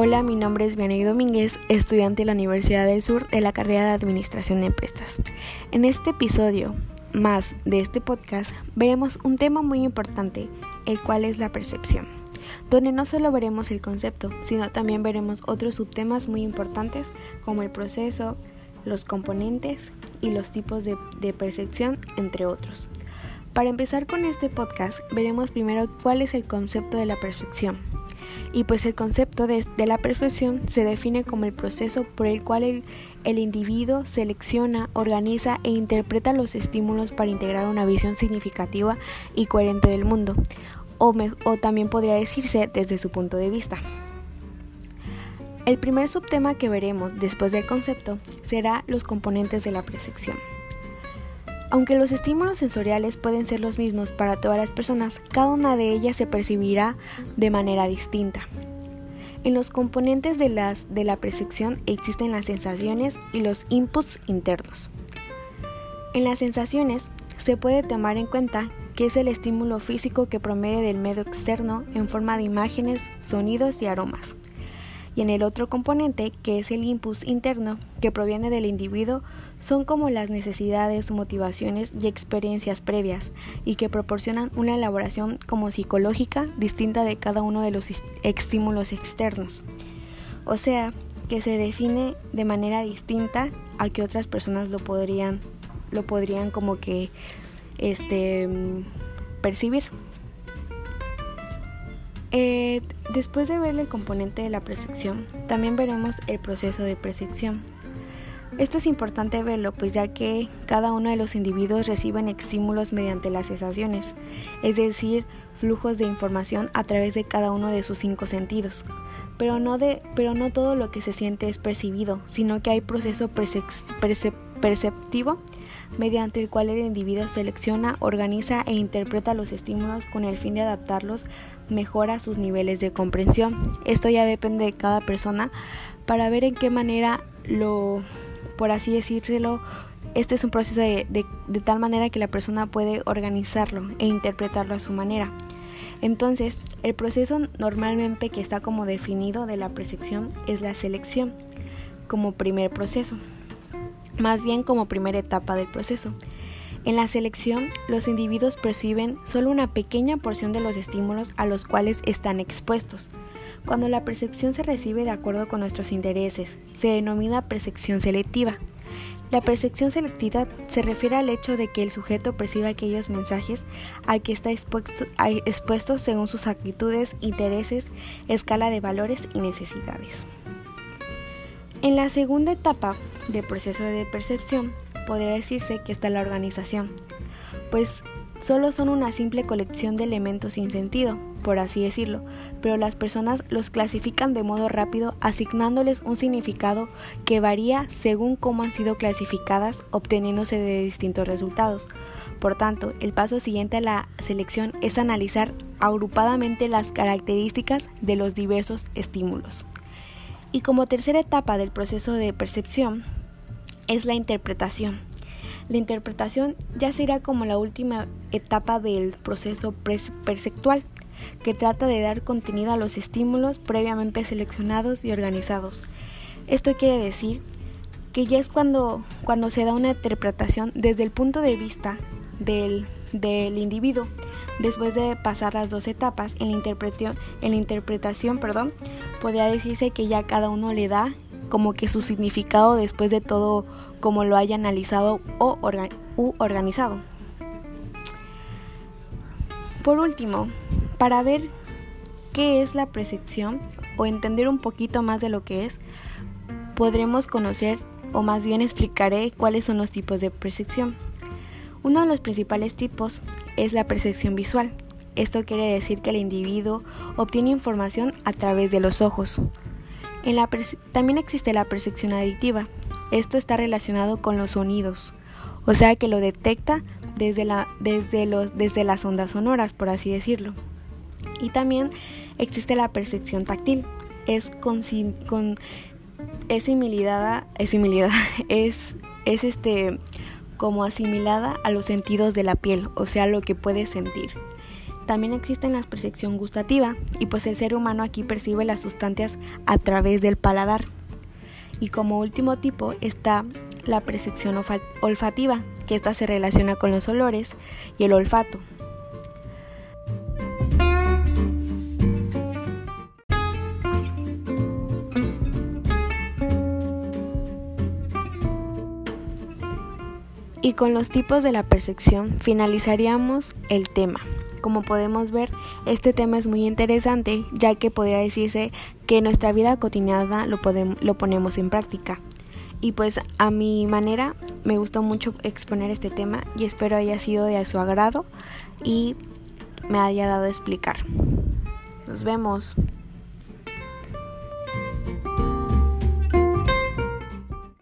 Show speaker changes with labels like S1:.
S1: Hola, mi nombre es Vianey Domínguez, estudiante de la Universidad del Sur de la carrera de Administración de Empresas. En este episodio más de este podcast veremos un tema muy importante, el cual es la percepción, donde no solo veremos el concepto, sino también veremos otros subtemas muy importantes como el proceso, los componentes y los tipos de, de percepción, entre otros. Para empezar con este podcast, veremos primero cuál es el concepto de la percepción y pues el concepto de, la perfección se define como el proceso por el cual el, individuo selecciona, organiza e interpreta los estímulos para integrar una visión significativa y coherente del mundo, o también podría decirse desde su punto de vista. El primer subtema que veremos después del concepto será los componentes de la percepción. Aunque los estímulos sensoriales pueden ser los mismos para todas las personas, cada una de ellas se percibirá de manera distinta. En los componentes de, las, de la percepción existen las sensaciones y los inputs internos. En las sensaciones se puede tomar en cuenta que es el estímulo físico que promedio del medio externo en forma de imágenes, sonidos y aromas y en el otro componente, que es el impulso interno, que proviene del individuo, son como las necesidades, motivaciones y experiencias previas, y que proporcionan una elaboración como psicológica distinta de cada uno de los estímulos externos. O sea, que se define de manera distinta a que otras personas lo podrían, lo podrían como que este, mm, percibir. Eh, después de ver el componente de la percepción, también veremos el proceso de percepción. Esto es importante verlo, pues ya que cada uno de los individuos reciben estímulos mediante las sensaciones, es decir, flujos de información a través de cada uno de sus cinco sentidos. Pero no, de, pero no todo lo que se siente es percibido, sino que hay proceso perceptivo mediante el cual el individuo selecciona, organiza e interpreta los estímulos con el fin de adaptarlos mejor a sus niveles de comprensión. Esto ya depende de cada persona para ver en qué manera lo, por así decírselo, este es un proceso de, de tal manera que la persona puede organizarlo e interpretarlo a su manera. Entonces, el proceso normalmente que está como definido de la percepción es la selección como primer proceso más bien como primera etapa del proceso. En la selección, los individuos perciben solo una pequeña porción de los estímulos a los cuales están expuestos. Cuando la percepción se recibe de acuerdo con nuestros intereses, se denomina percepción selectiva. La percepción selectiva se refiere al hecho de que el sujeto perciba aquellos mensajes a que está expuesto, expuesto según sus actitudes, intereses, escala de valores y necesidades. En la segunda etapa del proceso de percepción podría decirse que está la organización, pues solo son una simple colección de elementos sin sentido, por así decirlo, pero las personas los clasifican de modo rápido asignándoles un significado que varía según cómo han sido clasificadas, obteniéndose de distintos resultados. Por tanto, el paso siguiente a la selección es analizar agrupadamente las características de los diversos estímulos. Y como tercera etapa del proceso de percepción es la interpretación. La interpretación ya será como la última etapa del proceso perceptual, que trata de dar contenido a los estímulos previamente seleccionados y organizados. Esto quiere decir que ya es cuando, cuando se da una interpretación desde el punto de vista del, del individuo, después de pasar las dos etapas en la interpretación, en la interpretación perdón, podría decirse que ya cada uno le da como que su significado después de todo como lo haya analizado o u organizado. Por último, para ver qué es la percepción o entender un poquito más de lo que es, podremos conocer o más bien explicaré cuáles son los tipos de percepción. Uno de los principales tipos es la percepción visual. Esto quiere decir que el individuo obtiene información a través de los ojos. También existe la percepción aditiva. Esto está relacionado con los sonidos, o sea que lo detecta desde, las ondas sonoras, por así decirlo. Y también existe la percepción táctil. Es con, este como asimilada a los sentidos de la piel, o sea, lo que puede sentir. También existe la percepción gustativa y pues el ser humano aquí percibe las sustancias a través del paladar. Y como último tipo está la percepción olfativa, que esta se relaciona con los olores y el olfato. Y con los tipos de la percepción finalizaríamos el tema. Como podemos ver, este tema es muy interesante ya que podría decirse que en nuestra vida cotidiana lo, lo ponemos en práctica. Y pues a mi manera me gustó mucho exponer este tema y espero haya sido de su agrado y me haya dado a explicar. Nos vemos.